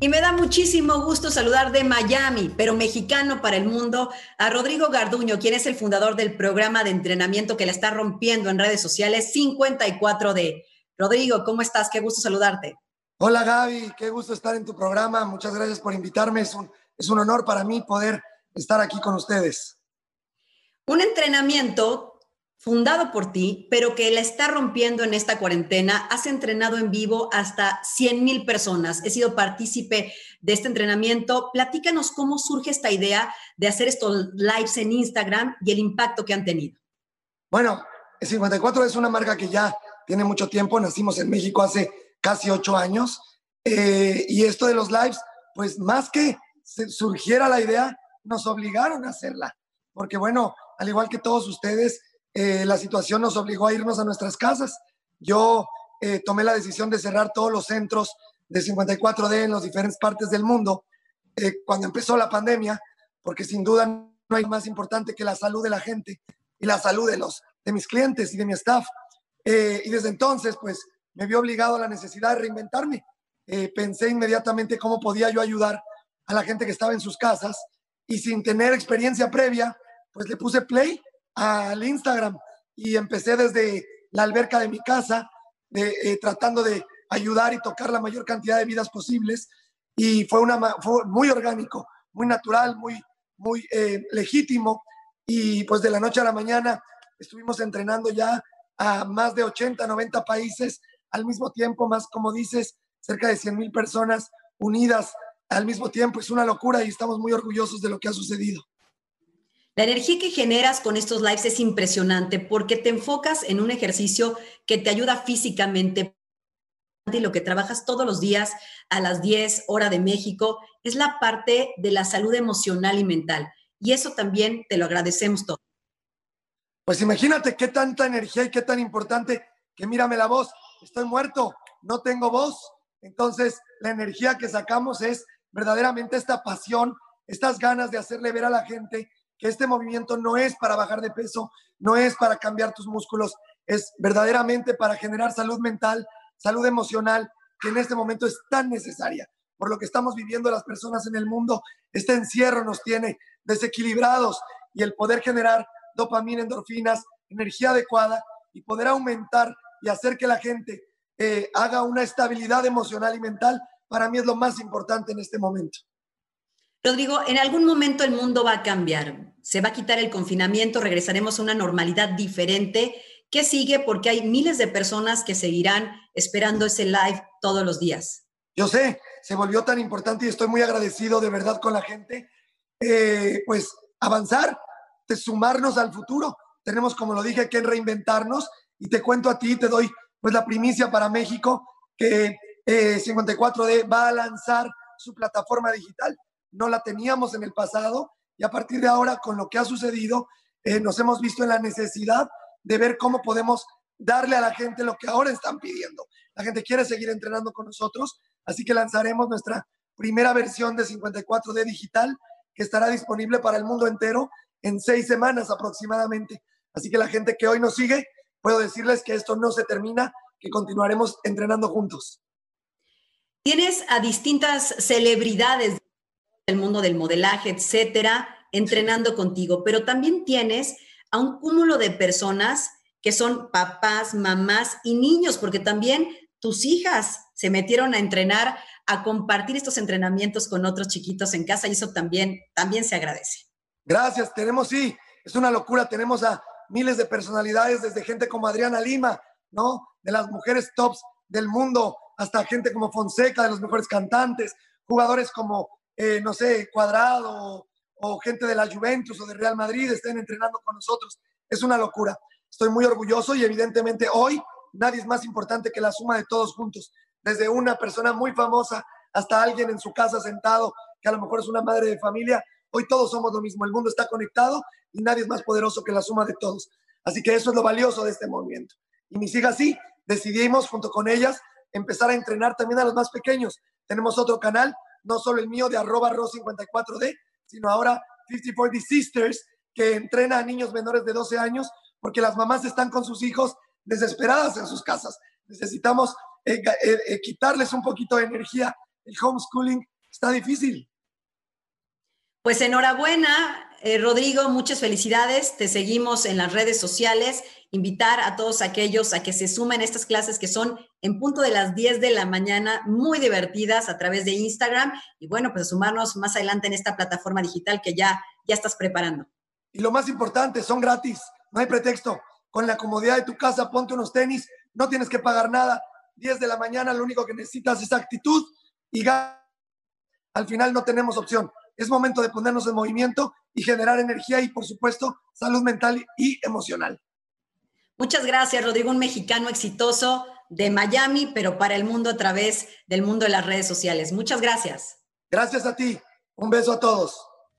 Y me da muchísimo gusto saludar de Miami, pero mexicano para el mundo, a Rodrigo Garduño, quien es el fundador del programa de entrenamiento que la está rompiendo en redes sociales 54D. Rodrigo, ¿cómo estás? Qué gusto saludarte. Hola Gaby, qué gusto estar en tu programa. Muchas gracias por invitarme. Es un, es un honor para mí poder estar aquí con ustedes. Un entrenamiento fundado por ti, pero que la está rompiendo en esta cuarentena. Has entrenado en vivo hasta 100 mil personas. He sido partícipe de este entrenamiento. Platícanos cómo surge esta idea de hacer estos lives en Instagram y el impacto que han tenido. Bueno, 54 es una marca que ya tiene mucho tiempo. Nacimos en México hace casi ocho años. Eh, y esto de los lives, pues más que surgiera la idea, nos obligaron a hacerla. Porque bueno, al igual que todos ustedes, eh, la situación nos obligó a irnos a nuestras casas. Yo eh, tomé la decisión de cerrar todos los centros de 54D en las diferentes partes del mundo eh, cuando empezó la pandemia, porque sin duda no hay más importante que la salud de la gente y la salud de, los, de mis clientes y de mi staff. y desde entonces, pues, me vi obligado a la necesidad de reinventarme. pensé inmediatamente cómo podía yo ayudar a la gente que estaba en sus casas y sin tener experiencia previa, pues le puse play al Instagram y empecé desde la alberca de mi casa, eh, tratando de ayudar y tocar la mayor cantidad de vidas posibles. Y fue, una, fue muy orgánico, muy natural, muy, muy eh, legítimo. Y pues de la noche a la mañana estuvimos entrenando ya a más de 80, 90 países al mismo tiempo, más como dices, cerca de 100 mil personas unidas al mismo tiempo. Es una locura y estamos muy orgullosos de lo que ha sucedido. La energía que generas con estos lives es impresionante porque te enfocas en un ejercicio que te ayuda físicamente y lo que trabajas todos los días a las 10 horas de México es la parte de la salud emocional y mental. Y eso también te lo agradecemos todo. Pues imagínate qué tanta energía y qué tan importante que mírame la voz, estoy muerto, no tengo voz. Entonces, la energía que sacamos es verdaderamente esta pasión, estas ganas de hacerle ver a la gente que este movimiento no es para bajar de peso, no es para cambiar tus músculos, es verdaderamente para generar salud mental, salud emocional, que en este momento es tan necesaria. Por lo que estamos viviendo las personas en el mundo, este encierro nos tiene desequilibrados y el poder generar dopamina, endorfinas, energía adecuada y poder aumentar y hacer que la gente eh, haga una estabilidad emocional y mental, para mí es lo más importante en este momento. Rodrigo, en algún momento el mundo va a cambiar. Se va a quitar el confinamiento, regresaremos a una normalidad diferente. ¿Qué sigue? Porque hay miles de personas que seguirán esperando ese live todos los días. Yo sé, se volvió tan importante y estoy muy agradecido de verdad con la gente. Eh, pues avanzar, de sumarnos al futuro. Tenemos, como lo dije, que reinventarnos y te cuento a ti, te doy pues la primicia para México que 54D eh, va a lanzar su plataforma digital no la teníamos en el pasado y a partir de ahora, con lo que ha sucedido, eh, nos hemos visto en la necesidad de ver cómo podemos darle a la gente lo que ahora están pidiendo. La gente quiere seguir entrenando con nosotros, así que lanzaremos nuestra primera versión de 54D digital que estará disponible para el mundo entero en seis semanas aproximadamente. Así que la gente que hoy nos sigue, puedo decirles que esto no se termina, que continuaremos entrenando juntos. Tienes a distintas celebridades el mundo del modelaje, etcétera, entrenando contigo, pero también tienes a un cúmulo de personas que son papás, mamás y niños, porque también tus hijas se metieron a entrenar, a compartir estos entrenamientos con otros chiquitos en casa y eso también, también se agradece. Gracias, tenemos, sí, es una locura, tenemos a miles de personalidades, desde gente como Adriana Lima, ¿no? De las mujeres tops del mundo, hasta gente como Fonseca, de los mejores cantantes, jugadores como eh, no sé, Cuadrado o, gente de la Juventus o de Real Madrid estén entrenando con nosotros. Es una locura. Estoy muy orgulloso y evidentemente hoy nadie es más importante que la suma de todos juntos. Desde una persona muy famosa hasta alguien en su casa sentado, que a lo mejor es una madre de familia. Hoy todos somos lo mismo. El mundo está conectado y nadie es más poderoso que la suma de todos. Así que eso es lo valioso de este movimiento. Y mis hijas sí, decidimos junto con ellas empezar a entrenar también a los más pequeños. Tenemos otro canal no solo el mío de arroba ro54d, sino ahora 54D Sisters, que entrena a niños menores de 12 años, porque las mamás están con sus hijos desesperadas en sus casas. Necesitamos eh, eh, eh, quitarles un poquito de energía el homeschooling está difícil. Pues enhorabuena, eh, Rodrigo, muchas felicidades. Te seguimos en las redes sociales. Invitar a todos aquellos a que se sumen a estas clases que son en punto de las 10 de la mañana, muy divertidas a través de Instagram. Y bueno, pues sumarnos más adelante en esta plataforma digital que ya, ya estás preparando. Y lo más importante, son gratis, no hay pretexto. Con la comodidad de tu casa, ponte unos tenis, no tienes que pagar nada. 10 de la mañana, lo único que necesitas es actitud y al final no tenemos opción. Es momento de ponernos en movimiento y generar energía y, por supuesto, salud mental y emocional. Muchas gracias, Rodrigo, un mexicano exitoso de Miami, pero para el mundo a través del mundo de las redes sociales. Muchas gracias. Gracias a ti. Un beso a todos.